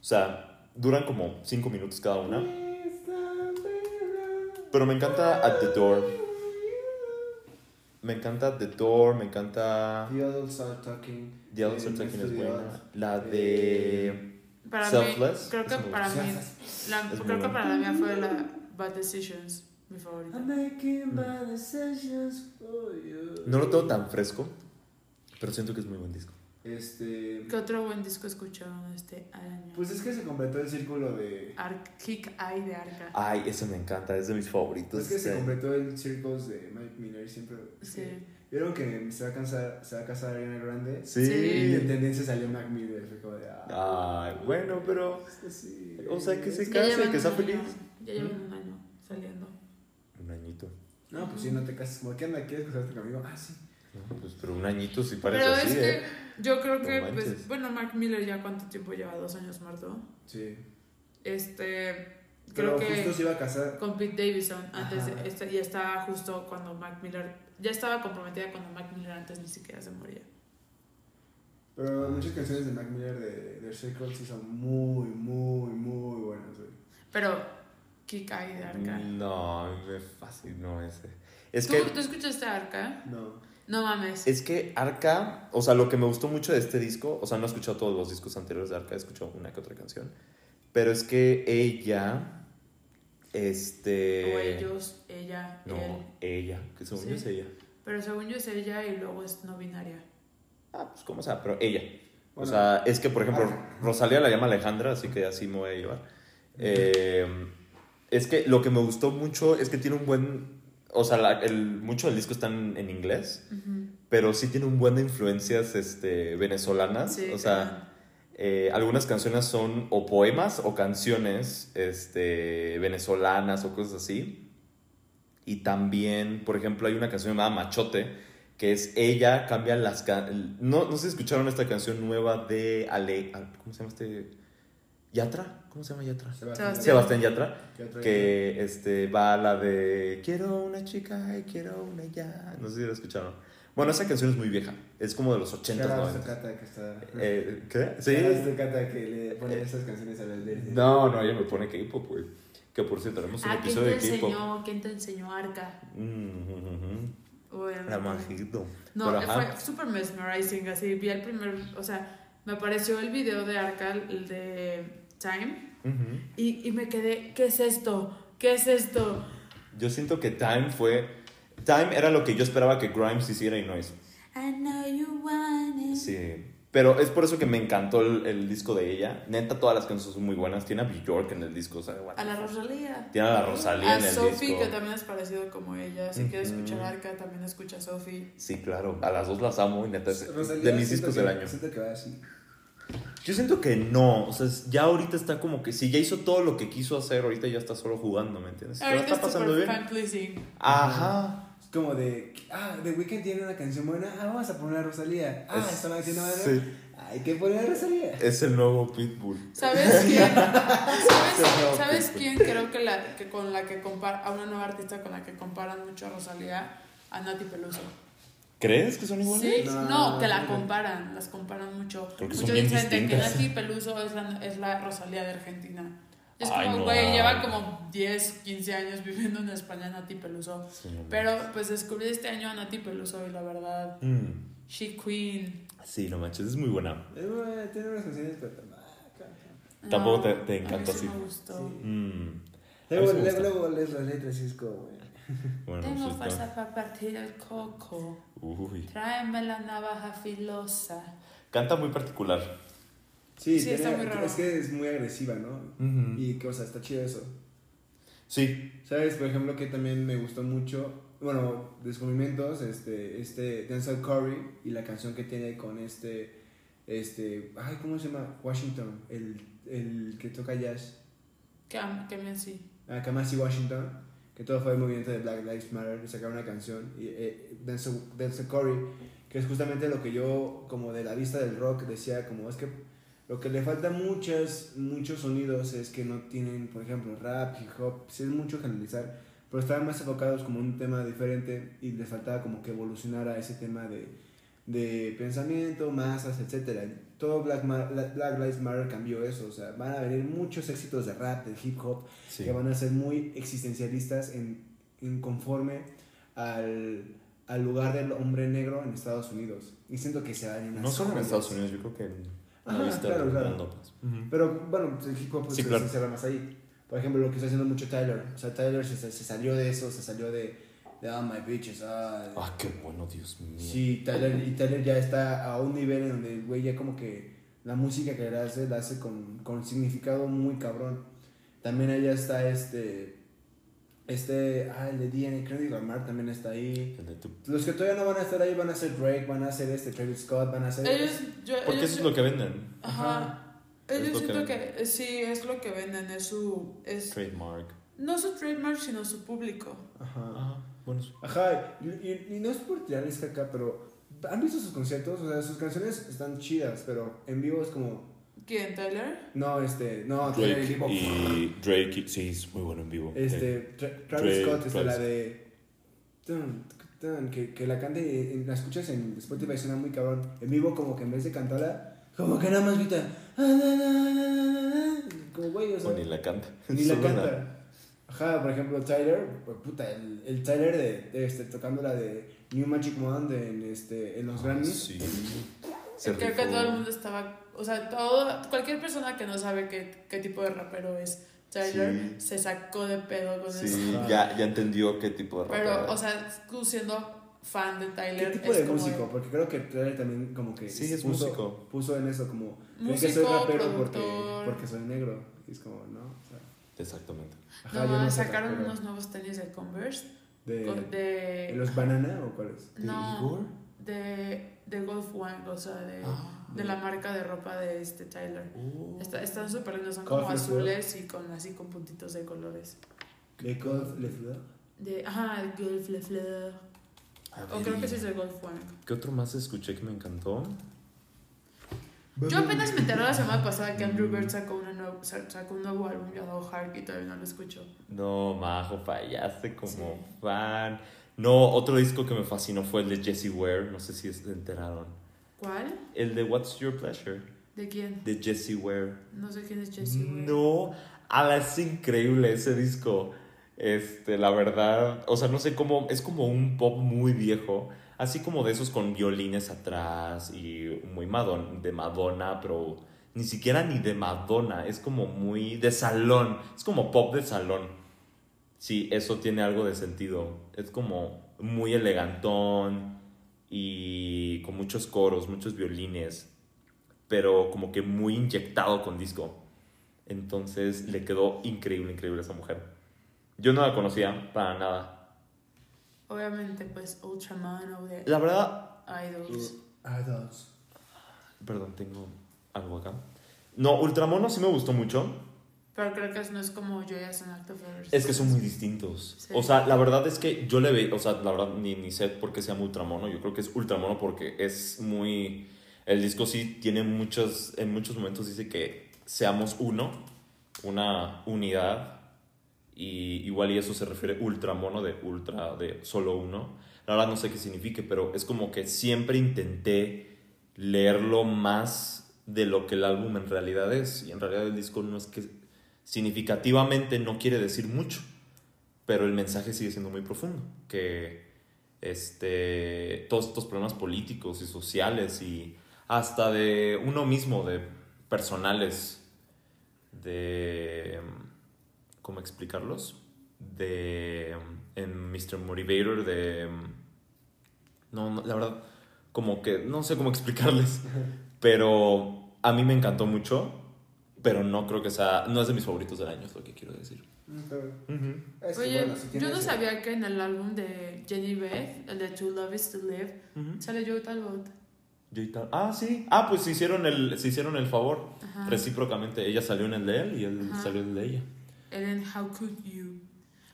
O sea, duran como 5 minutos cada una. Pero me encanta At the Door. Me encanta At the Door, me encanta The Adults Are Talking. The Adults Are eh, Talking es the buena. La de Para Selfless. mí, creo que para mí, la, creo que para la mía fue la Bad Decisions, mi favorita. I'm making my decisions for you. No lo tengo tan fresco, pero siento que es muy buen disco. Este. ¿Qué otro buen disco escucharon este año? Pues es que se completó el círculo de. Arc, Kick Eye de Arca. Ay, ese me encanta, es de mis favoritos. Es que se Sí. completó el Circles de Mike Miller siempre. Sí. que Vieron que se va a casar, se va a casar Ariana Grande. Sí. Sí. Y en tendencia salió Mac Miller. Fue como de. Ah, Ay, bueno, pero. sí. O sea, que se case, que sea feliz. Ya llevan un año saliendo. Un añito. No, pues sí, no te cases. Como, ¿qué onda? ¿Quieres casarte conmigo? Ah, sí. No, pues, pero un añito sí parece Pero así, es ¿eh? que yo creo que, pues, bueno, Mark Miller ya cuánto tiempo lleva, dos años muerto. Sí. Este, Pero creo que justo se iba a casar. con Pete Davidson antes de, este, y estaba justo cuando Mac Miller, ya estaba comprometida cuando Mac Miller antes ni siquiera se moría. Pero muchas canciones de Mac Miller de, de Circles sí son muy, muy, muy buenas, güey. Pero, Kick Eye de Arca. No, me fascinó ese. Es ¿Tú, que, ¿Tú escuchaste Arca? No. No mames. es que Arca, o sea, lo que me gustó mucho de este disco, o sea, no he escuchado todos los discos anteriores de Arca, he escuchado una que otra canción, pero es que ella, este... o ellos, ella, No, él. ella, que según yo es ella. Pero según yo es ella y luego es no binaria. Ah, pues como sea, pero ella. o sea, es que, por ejemplo, Ah. Rosalía la llama Alejandra, así que así me voy a llevar. Eh, es que lo que me gustó mucho es que tiene un buen... O sea, la- el, mucho del disco está en, en inglés, pero sí tiene un buen de influencias este, venezolanas. Sí, o sea, eh, algunas canciones son o poemas o canciones este, venezolanas o cosas así. Y también, por ejemplo, hay una canción llamada Machote, que es ella cambia las... ca- No, no sé si escucharon esta canción nueva de Ale... ¿Cómo se llama este? ¿Yatra? ¿Cómo se llama Yatra? Sebastián. Sebastián Yatra. ¿Qué otra Que este, va la de Quiero una chica y quiero una ya. No sé si la escucharon. Bueno, esa canción es muy vieja. Es como de los 80, Shout out 90. to Cata que está. Eh, ¿Qué? Sí. Que le pone esas canciones a la de. No, no, ella me pone K-pop, güey. Que por cierto, tenemos un Ah, ¿quién episodio te de K-pop. enseñó? ¿Quién te enseñó Arca? Mm, ujú. Obviamente. La majito. No, Pero, fue súper mesmerizing, así, vi el primer, o sea, me apareció el video de Arca, el de Time, y, y me quedé, ¿qué es esto? ¿Qué es esto? Yo siento que Time fue Time era lo que yo esperaba que Grimes hiciera y no hizo. I know you want it. Sí. Pero es por eso que me encantó el, el disco de ella. Neta, todas las canciones son muy buenas. Tiene a Bjork en el disco, o sea, A la. Rosalía. Tiene a la Rosalía A en el Sophie, disco. que también es parecido como ella. Si quieres Ujú. escuchar Arca, también escucha a Sophie. Sí, claro. A las dos las amo y neta es Rosalía, de mis discos que- del año. Siento que va así. Yo siento que no. O sea, ya ahorita está como que si ya hizo todo lo que quiso hacer, ahorita ya está solo jugando, ¿me entiendes? Pero Ahorita está es pasando bien. Ajá. Como de, ah, The Weeknd tiene una canción buena, ah, vamos a poner a Rosalía. Ah, Es- no va a sí. Hay que poner a Rosalía. Es el nuevo Pitbull. ¿Sabes quién? ¿Sabes, ¿sabes ocurre. quién creo que, la, que con la que compara a una nueva artista con la que comparan mucho a Rosalía? A Nati Peluso. ¿Crees que son iguales? Sí, No, no, que la comparan, las comparan mucho. Porque Muchos son bien dicen que. Nati Peluso es la, es la Rosalía de Argentina. Es Ay, como, no. güey, lleva como 10, 15 años viviendo en España Nati Peluso. Sí, no Pero pues descubrí este año a Nati Peluso y la verdad, Mm. she queen. Sí, no manches, es muy buena. Es buena, tiene unas canciones, pero... ca- Tampoco te- te encanta sí así. me gustó. Sí. Mm. Luego, me luego, gusta. luego lees las letras y es como, güey. Bueno, Tengo está. fuerza para partir el coco. Uy. Tráeme la navaja filosa. Canta muy particular. Sí, Sí, está muy raro. es que es muy agresiva, ¿no? Ujú. Y que, o sea, está chido eso. Sí. ¿Sabes? Por ejemplo, que también me gustó mucho, bueno, descubrimientos, este, este, Denzel Curry y la canción que tiene con este, este, ay, ¿cómo se llama? Washington, el, el que toca jazz, Que, am- que me sí. ah, Kamasi Washington, que todo fue el movimiento de Black Lives Matter, y sacaron una canción, y eh, Denzel, Denzel Curry, que es justamente lo que yo, como de la vista del rock, decía, como es que lo que le falta a muchas, muchos sonidos es que no tienen, por ejemplo, rap, hip hop, sí es mucho generalizar, pero estaban más enfocados como en un tema diferente y les faltaba como que evolucionar a ese tema de, de pensamiento, masas, etc. Todo Black, Ma- Black Lives Matter cambió eso, o sea, van a venir muchos éxitos de rap, de hip hop, Sí. que van a ser muy existencialistas en, en conforme al, al lugar del hombre negro en Estados Unidos. Y siento que se van en No solo en Estados Unidos, yo creo que vista claro, del claro. mundo. pues. Pero bueno, pues, el hip hop pues, Sí, se, claro. se cierra más ahí. Por ejemplo, lo que está haciendo mucho Tyler. O sea, Tyler se, se salió de eso, se salió de, de oh, my bitches. ah, Ah, qué bueno, Dios mío. Sí, Tyler, y Tyler ya está a un nivel en donde el güey ya como que la música que le hace, la hace con, con significado muy cabrón. También allá está este, este, ah, el de DNA, Kendrick Lamar también está ahí. Los que todavía no van a estar ahí van a ser Drake, van a ser este Travis Scott, van a ser... Ellos, yo, Porque ellos- eso es lo que venden. Ajá. Es Ellos que siento venden. que, sí, es lo que venden, es su, es, Trademark. no su trademark, sino su público. Ajá. Ajá, bueno. Ajá, y, y- y no es por tirarles caca, pero ¿han visto sus conciertos? O sea, sus canciones están chidas, pero en vivo es como... ¿Quién, Tyler? No, este, no, Tyler en Drake vivo. y Drake, sí, es muy bueno en vivo. Este, Tra- Travis Drake, Scott, este, Travis. la de... Tun, tun, que, que la cante, y la escuchas en Spotify, suena muy cabrón. En vivo como que en vez de cantarla, como que nada más grita... "Ah, na, na, na, na, na", Como güey, o sea... O ni la canta. Ni la canta. Ajá, por ejemplo, Tyler, pues, puta, el, el Tyler de, de, este, tocando la de New Magic Wand en, este, en los Grammys. Sí. Se Creo que todo el mundo estaba, o sea, todo, cualquier persona que no sabe qué, qué tipo de rapero es Tyler Sí. se sacó de pedo con Sí, eso. ya, ya entendió qué tipo de rap era. Pero, o sea, tú siendo fan de ¿Qué Tyler, tipo es de como músico? Porque creo que Tyler también como que Sí, es puso, músico. puso en eso como, Músico, que soy rapero porque, porque soy negro. Y es como, no, o sea, Exactamente. ajá, no, no sacaron rapero. unos nuevos tenis de Converse. De, con- ¿de de, los banana o cuáles? ¿De no, Igor? de, de Golf Wang, o sea, de, Ah. de la marca de ropa de este Tyler. Está- están súper lindos, son como azules y con así con puntitos de colores. De Golf Le Fleur. De, ajá, Golf Le Fleur. O creo ¿y que sí es de Golf Wang. ¿Qué otro más escuché que me encantó? Yo apenas me enteré la semana pasada que Andrew Bird sacó, una nuevo, sa- sacó un nuevo álbum llamado Heart y todavía no lo escucho. No, Majo, fallaste como Sí. fan. No, otro disco que me fascinó fue el de Jessie Ware. No sé si se enteraron. ¿Cuál? El de What's Your Pleasure. ¿De quién? De Jessie Ware. No sé quién es Jesse Ware. No, ala, es increíble ese disco. Este, la verdad, o sea, no sé cómo, es como un pop muy viejo, así como de esos con violines atrás y muy Madonna, de Madonna, pero ni siquiera ni de Madonna, es como muy de salón, es como pop de salón. Sí, eso tiene algo de sentido. Es como muy elegantón y con muchos coros, muchos violines, pero como que muy inyectado con disco. Entonces le quedó increíble, increíble a esa mujer. Yo no la conocía para nada. Obviamente, pues Ultraman o de La verdad, Idols. Idols. perdón, tengo algo acá. No, Ultramono sí me gustó mucho. Pero creo que no es como Joyous and Octavers. Es que son muy distintos. Sí. O sea, la verdad es que yo le veo, o sea, la verdad ni, ni sé por qué se llama Ultramono. Yo creo que es Ultramono porque es muy. El disco sí tiene muchos. En muchos momentos dice que seamos uno, una unidad. Y igual y eso se refiere Ultramono de ultra, de solo uno. La verdad no sé qué signifique, pero es como que siempre intenté leerlo más de lo que el álbum en realidad es. Y en realidad el disco no es que significativamente no quiere decir mucho, pero el mensaje sigue siendo muy profundo, que este, todos estos problemas políticos y sociales y hasta de uno mismo, de personales, de, ¿cómo explicarlos? De, en Mr. Motivator, de, no, no, la verdad, como que, no sé cómo explicarles, pero a mí me encantó mucho, pero no creo que sea, no es de mis favoritos del año, es lo que quiero decir. Mm. Es que, Oye, bueno, si yo no sabía que en el álbum de Jenny Beth, el de To Love Is To Live, Ujú. sale Joe Talbot. Y tal. Ah, sí. Ah, pues se hicieron el, se hicieron el favor Ajá. recíprocamente. Ella salió en el de él y él Ajá. salió en el de ella. Ellen, How Could You.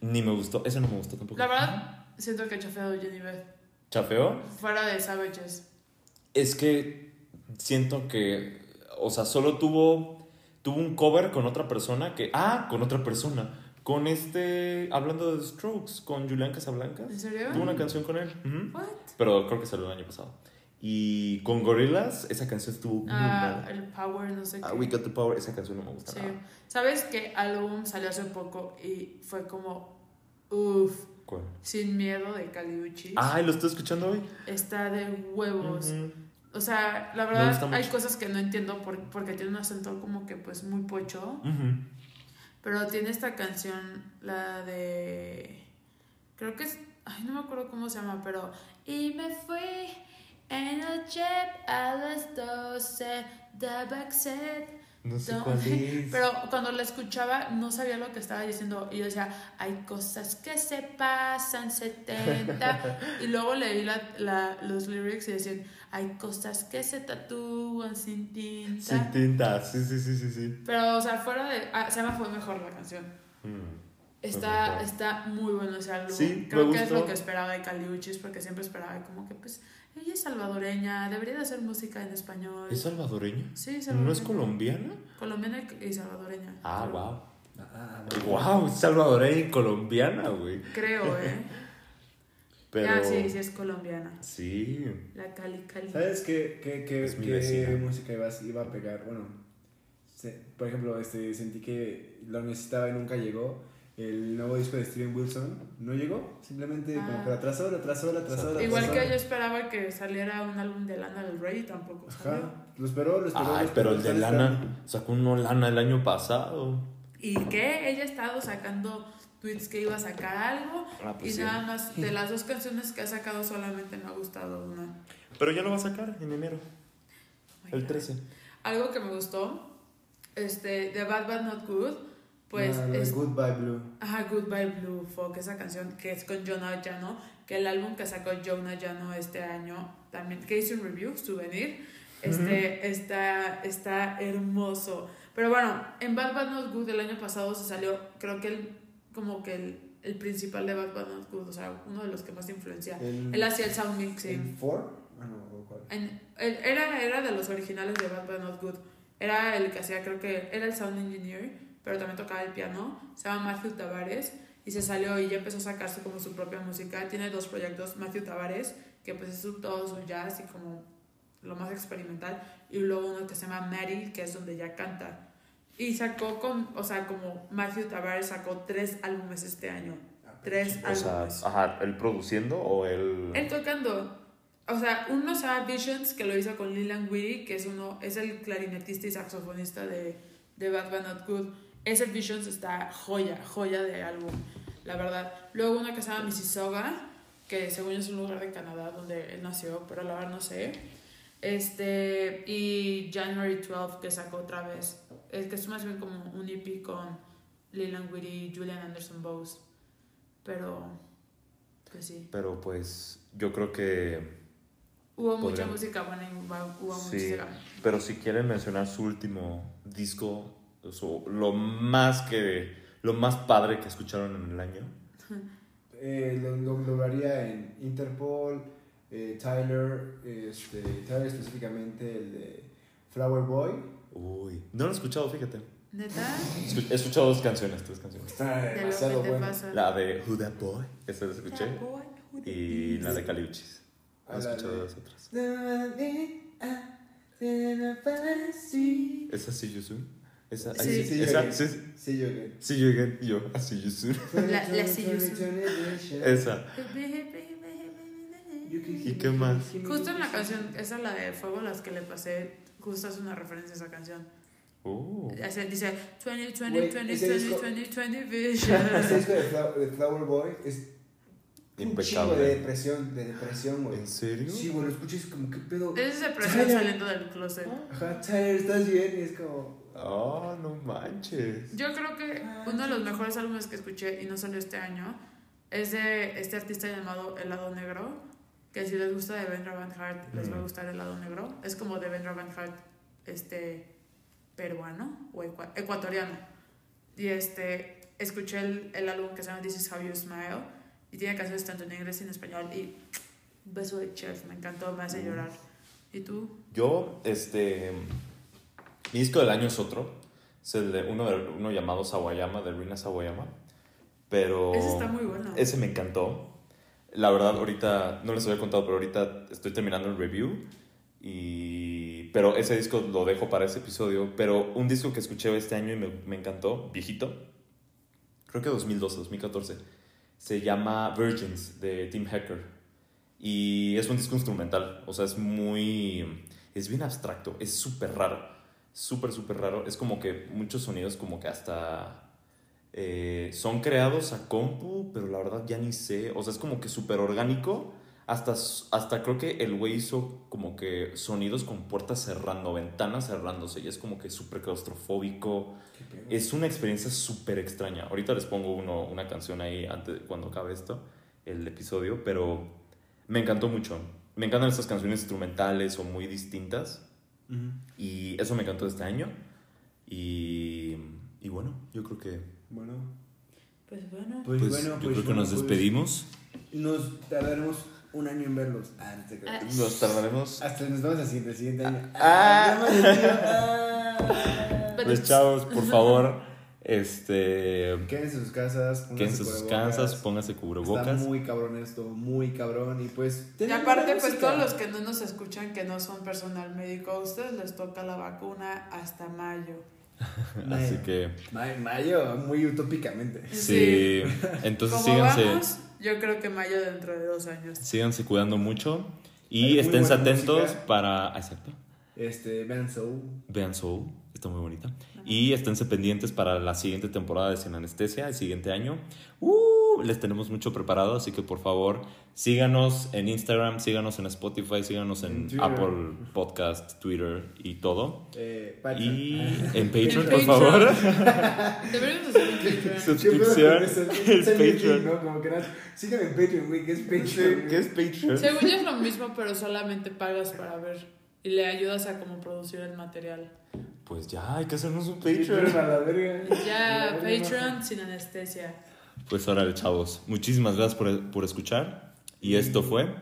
Ni me gustó. Ese no me gustó tampoco. La verdad, siento que chafeo Jenny Beth. ¿Chafeó? Fuera de Savages. Es que siento que, o sea, solo tuvo, tuvo un cover con otra persona que, ah, con otra persona, con este, hablando de Strokes, con Julián Casablancas. ¿En serio? Tuvo una canción con él. What? Pero creo que salió el año pasado. Y con Gorillaz, esa canción estuvo muy Ah, mala. el Power, no sé qué. Ah, We Got the Power, esa canción no me gusta Sí. nada. ¿Sabes qué álbum salió hace poco y fue como, uff, ¿Cuál? sin miedo de Caliuchis? Ay, lo estoy escuchando hoy. Está de huevos. Ujú. O sea, la verdad hay cosas que no entiendo por- porque tiene un acento como que pues muy pocho. Pero tiene esta canción, la de... Creo que es... Ay, no me acuerdo cómo se llama, pero... Y me fui en el jet a las 12 de Backset. No sé No, cuál es. Pero cuando la escuchaba no sabía lo que estaba diciendo y yo decía, hay cosas que se pasan 70 y luego leí la, la- los lyrics y decían, hay cosas que se tatúan sin tinta. Sin tinta, sí, sí, sí, sí, sí. Pero, o sea, fuera de... Ah, se llama Fue Mejor la canción. Mm. Está, está muy bueno ese álbum. Sí, Creo me que es lo que esperaba de Caliuchis porque siempre esperaba como que, pues, ella es salvadoreña, debería de hacer música en español. ¿Es salvadoreña? Sí, ¿No salvadoreña. es colombiana? Colombiana y salvadoreña. Ah, wow. Ah, Wow, salvadoreña y colombiana, güey. Creo, ¿eh? Pero. Ah, sí, sí es colombiana. Sí. La Cali Cali. ¿Sabes qué, qué, qué, qué música iba, a- iba a pegar? Bueno, se- por ejemplo, este, sentí que lo necesitaba y nunca llegó. El nuevo disco de Steven Wilson no llegó, simplemente Ah. como que lo atrasó, lo Igual atrasó. que yo esperaba que saliera un álbum de Lana del Rey y tampoco salió. Ajá, lo esperó, lo esperó. lo Ay, esperó, pero el de Lana esperando. sacó uno Lana el año pasado. ¿Y qué? Ella ha estado sacando tweets que iba a sacar algo Ah, y pues sí. nada más de las dos canciones que ha sacado solamente me ha gustado una. Pero ya lo va a sacar en enero, el Oiga. 13. Algo que me gustó, este, de Bad Bad Not Good, pues Ah, lo de es Goodbye Blue. Ajá, Goodbye Blue Folk, esa canción que es con Jonah Llano, que el álbum que sacó Jonah Llano este año, también, que hizo un review, Souvenir, este, está, está hermoso. Pero bueno, en Bad Bad Not Good el año pasado se salió, creo que el, como que el, el principal de Bad Bad Not Good, o sea, uno de los que más influencia. El, Él hacía el sound ¿El mixing. Four? Ah, no, ¿o ¿cuál? En- él- era, era de los originales de Bad Bad Not Good. Era el que hacía, creo que era el sound engineer, pero también tocaba el piano. Se llama Matthew Tavares y se salió y ya empezó a sacarse como su propia música. Tiene dos proyectos, Matthew Tavares, que pues es todo su jazz y como lo más experimental, y luego uno que se llama Mary, que es donde ya canta. Y sacó con, o sea, como Matthew Tavares sacó tres álbumes este año. Ah, Tres O sea, álbumes. ajá, ¿él produciendo o él...? Él tocando. O sea, uno se llama Visions, que lo hizo con Leland Whitty, que es uno, es el clarinetista y saxofonista de, de Bad Bad Not Good. Ese Visions está joya, joya de álbum, la verdad. Luego uno que se llama Mississauga, que según yo es un lugar de Canadá donde él nació, pero la verdad no sé. Este, y January 12, que sacó otra vez. Es que es más bien como un EP con Leland Whitty y Julian Anderson Bose. Pero, pues sí. Pero pues yo creo que... Hubo mucha música buena y hubo hubo Sí, música. pero si quieren mencionar su último disco, su- lo más que... Lo más padre que escucharon en el año. Eh, lo, lo, en Interpol, eh, Tyler, este, Tyler específicamente el de Flower Boy. Uy, no lo he escuchado, fíjate. ¿Neta? He escuchado dos canciones, tres canciones. Está demasiado. La de Who That Boy, esa la escuché. Y la de Caliuchis. Ah, he la escuchado las otras. Sí, ¿Esa sí you soon? ¿Esa? Sí. ahí Sí, Sí, sí, yo que. sí, you again. Yo, ah, sí you soon. La- la See You Soon. Esa. ¿Y qué más? Justo en la canción, esa la de Fuego, las que le pasé, justo es una referencia a esa canción. Hace- Dice 20, 20, Güey, 20, ese 20, disco- 20, 20 Este vision. disco de Flower, de Flower Boy es un chingo de depresión, de depresión, güey. ¿En serio? Sí, güey, lo escuchas como, ¿qué pedo? Es depresión saliendo del closet. Ajá, Tyler, ¿estás bien? Y es como... Oh, no manches. Yo creo que uno de los mejores álbumes que escuché y no salió este año es de este artista llamado El Lado Negro. Que si les gusta de Ben Van Hart, les va a Mm. gustar El Lado Negro. Es como de Ben Van Hart, este, peruano o ecua- ecuatoriano. Y este, escuché el, el álbum que se llama This Is How You Smile. Y tiene canciones tanto en inglés y en español. Y beso de chef, me encantó, me hace llorar. ¿Y tú? Yo, este. Mi disco del año es otro. Es el de uno, de, uno llamado Sawayama, de Rina Sawayama. Pero. Ese está muy bueno. Ese me encantó. La verdad, ahorita, no les había contado, pero ahorita estoy terminando el review. Y, pero ese disco lo dejo para ese episodio. Pero un disco que escuché este año y me, me encantó, viejito, creo que 2012, 2014, se llama Virgins de Tim Hacker. Y es un disco instrumental, o sea, es muy... Es bien abstracto, es súper raro, súper, súper raro. Es como que muchos sonidos como que hasta... eh, son creados a compu, pero la verdad ya ni sé. O sea, es como que súper orgánico. Hasta, hasta creo que el güey hizo como que sonidos con puertas cerrando, ventanas cerrándose. Y es como que súper claustrofóbico. Es una experiencia súper extraña. Ahorita les pongo uno, una canción ahí antes, cuando acabe esto, el episodio, pero me encantó mucho. Me encantan estas canciones instrumentales o muy distintas. Y eso me encantó de este año. Y, y bueno, yo creo que, Bueno, Pues bueno. pues, pues, bueno, yo pues creo que bueno, nos pues, despedimos. Nos tardaremos un año en verlos. Ah, no te creo. Ah. Nos tardaremos. Hasta nos vemos al siguiente, el siguiente año. Ah. despido. Ah. Pues chavos, por favor, este, Quédense en sus casas. quédense en sus casas, pónganse Está cubrebocas. muy cabrón esto, muy cabrón. Y pues. Y aparte, pues todos los que no nos escuchan, que no son personal médico, a ustedes les toca la vacuna hasta mayo. Así que, Ma- Mayo, muy utópicamente. sí, entonces Como síganse. vamos, yo creo que mayo dentro de dos años. Síganse cuidando mucho y buena atentos música. para. ah, Exacto. Este, vean Soul. Vean Soul, está muy bonita. Y esténse pendientes para la siguiente temporada de Sin Anestesia, el siguiente año. Uh, les tenemos mucho preparado, así que por favor síganos en Instagram, síganos en Spotify, síganos en, En. Apple Podcast, Twitter y todo. Eh. Y en Patreon, por favor. Deberíamos hacer un Patreon. Suscripción, Es el Patreon. ¿no? Como que en Patreon, güey, que es Patreon. ¿Qué es Patreon? Según yo es lo mismo, pero solamente pagas para ver. Y le ayudas a como producir el material. Pues ya, hay que hacernos un Patreon Patreon. a la verga. Ya, Patreon sin anestesia. Pues órale, chavos. Muchísimas gracias por, por escuchar. Y esto fue.